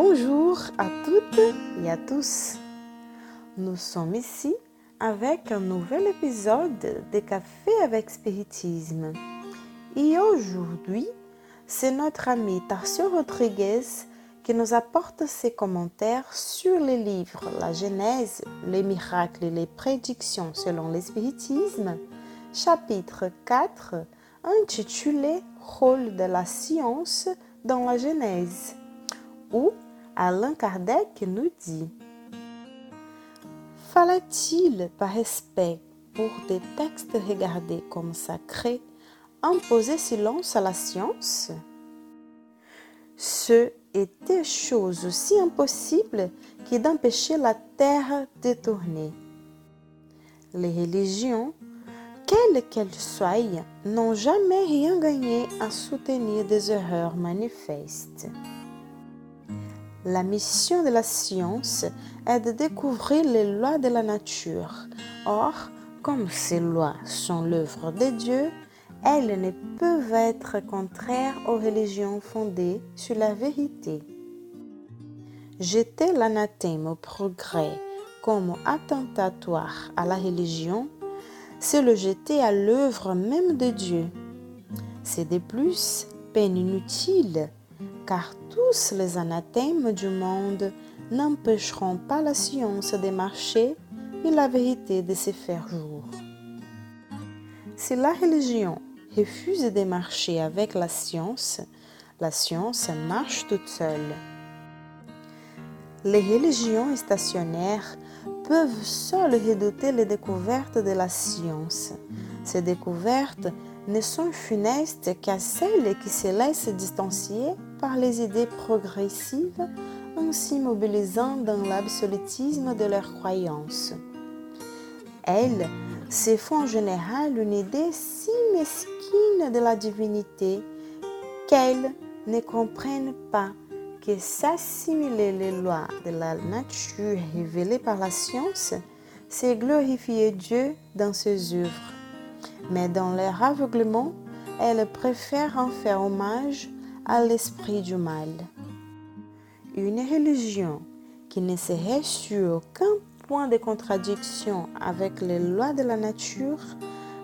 Bonjour à toutes et à tous. Nous sommes ici avec un nouvel épisode de Café avec Spiritisme. Et aujourd'hui, c'est notre ami Tarcio Rodriguez qui nous apporte ses commentaires sur les livres La Genèse, les miracles et les prédictions selon l'espiritisme, chapitre 4, intitulé Rôle de la science dans la Genèse, Alain Kardec nous dit Fallait-il, par respect pour des textes regardés comme sacrés, imposer silence à la science? Ce était chose aussi impossible que d'empêcher la terre de tourner. Les religions, quelles qu'elles soient, n'ont jamais rien gagné à soutenir des erreurs manifestes. La mission de la science est de découvrir les lois de la nature. Or, comme ces lois sont l'œuvre de Dieu, elles ne peuvent être contraires aux religions fondées sur la vérité. Jeter l'anathème au progrès comme attentatoire à la religion, c'est le jeter à l'œuvre même de Dieu. C'est de plus peine inutile, car tous les anathèmes du monde n'empêcheront pas la science de marcher et la vérité de se faire jour. Si la religion refuse de marcher avec la science, la science marche toute seule. Les religions stationnaires peuvent seules redouter les découvertes de la science. Ces découvertes ne sont funestes qu'à celles qui se laissent distancier par les idées progressives, ainsi mobilisant dans l'absolutisme de leurs croyances. Elles se font en général une idée si mesquine de la divinité qu'elles ne comprennent pas que s'assimiler les lois de la nature révélées par la science, c'est glorifier Dieu dans ses œuvres. Mais dans leur aveuglement, elles préfèrent en faire hommage à l'esprit du mal. Une religion qui ne serait sur aucun point de contradiction avec les lois de la nature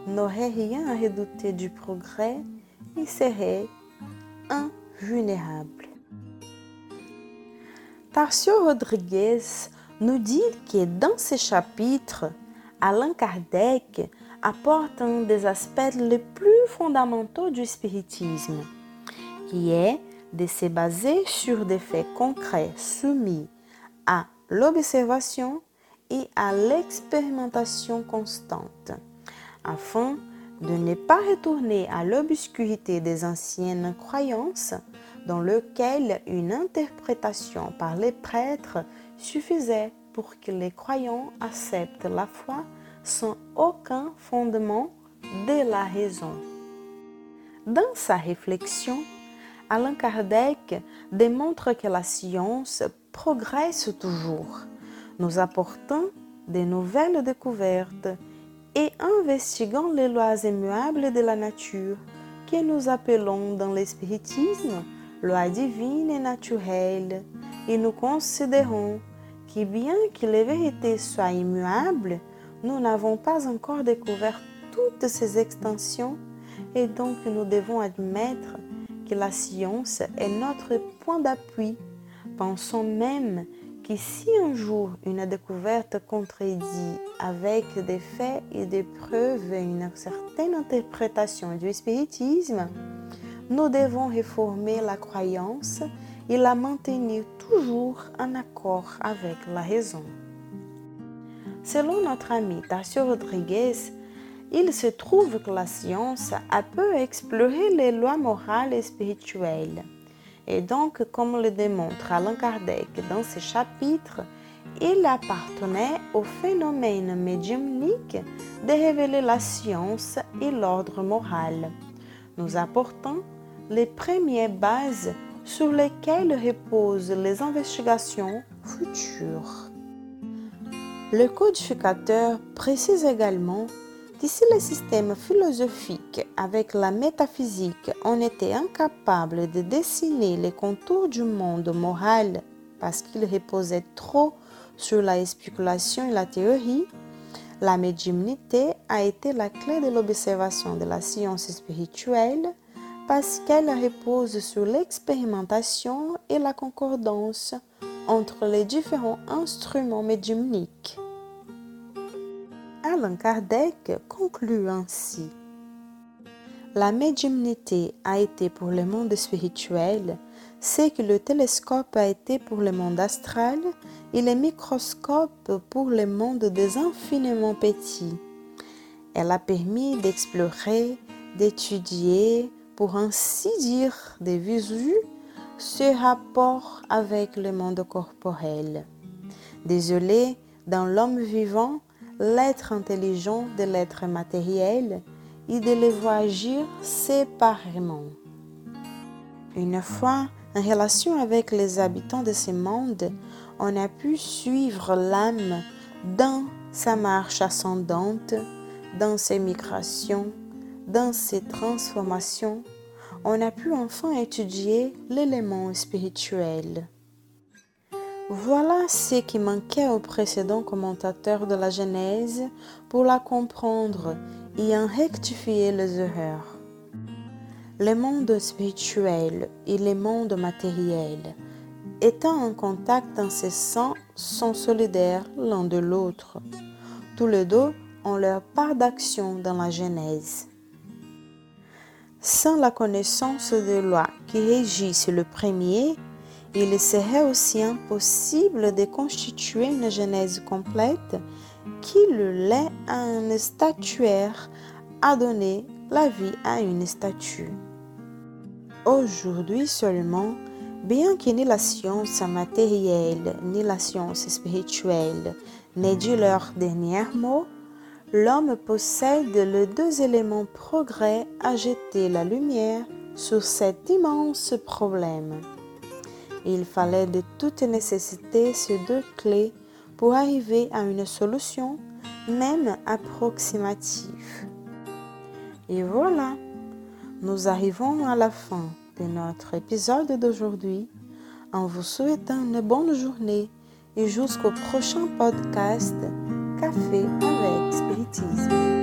n'aurait rien à redouter du progrès et serait invulnérable. Tarcio Rodriguez nous dit que dans ce chapitre, Alain Kardec apporte un des aspects les plus fondamentaux du spiritisme, qui est de se baser sur des faits concrets soumis à l'observation et à l'expérimentation constante, afin de ne pas retourner à l'obscurité des anciennes croyances dans lequel une interprétation par les prêtres suffisait pour que les croyants acceptent la foi sans aucun fondement de la raison. Dans sa réflexion, Alain Kardec démontre que la science progresse toujours, nous apportant de nouvelles découvertes et investiguant les lois immuables de la nature que nous appelons dans l'espiritisme loi divine et naturelle, et nous considérons que bien que les vérités soient immuables, nous n'avons pas encore découvert toutes ces extensions et donc nous devons admettre que la science est notre point d'appui. Pensons même que si un jour une découverte contredit avec des faits et des preuves une certaine interprétation du spiritisme, nous devons réformer la croyance et la maintenir toujours en accord avec la raison. Selon notre ami Tassio Rodriguez, il se trouve que la science a peu exploré les lois morales et spirituelles. Et donc, comme le démontre Alain Kardec dans ses chapitres, il appartenait au phénomène médiumnique de révéler la science et l'ordre moral, nous apportant les premières bases sur lesquelles reposent les investigations futures. Le codificateur précise également que si les systèmes philosophiques avec la métaphysique ont été incapables de dessiner les contours du monde moral parce qu'il reposait trop sur la spéculation et la théorie, la médiumnité a été la clé de l'observation de la science spirituelle parce qu'elle repose sur l'expérimentation et la concordance entre les différents instruments médiumniques. Allan Kardec conclut ainsi. La médiumnité a été pour le monde spirituel ce que le télescope a été pour le monde astral et le microscope pour le monde des infiniment petits. Elle a permis d'explorer, d'étudier, pour ainsi dire, de visu ce rapport avec le monde corporel. Désolé, dans l'homme vivant, l'être intelligent de l'être matériel et de les voir agir séparément. Une fois en relation avec les habitants de ce monde, on a pu suivre l'âme dans sa marche ascendante, dans ses migrations, dans ses transformations. On a pu enfin étudier l'élément spirituel. Voilà ce qui manquait au précédent commentateur de la Genèse pour la comprendre et en rectifier les erreurs. Le monde spirituel et le monde matériel, étant en contact incessant, sont solidaires l'un de l'autre. Tous les deux ont leur part d'action dans la Genèse. Sans la connaissance des lois qui régissent le premier, il serait aussi impossible de constituer une genèse complète qui le lait à un statuaire a donné la vie à une statue. Aujourd'hui seulement, bien que ni la science matérielle ni la science spirituelle n'aient dit leur dernier mot, l'homme possède les deux éléments progrès à jeter la lumière sur cet immense problème. Il fallait de toute nécessité ces deux clés pour arriver à une solution, même approximative. Et voilà, nous arrivons à la fin de notre épisode d'aujourd'hui en vous souhaitant une bonne journée et jusqu'au prochain podcast Café avec Spiritisme.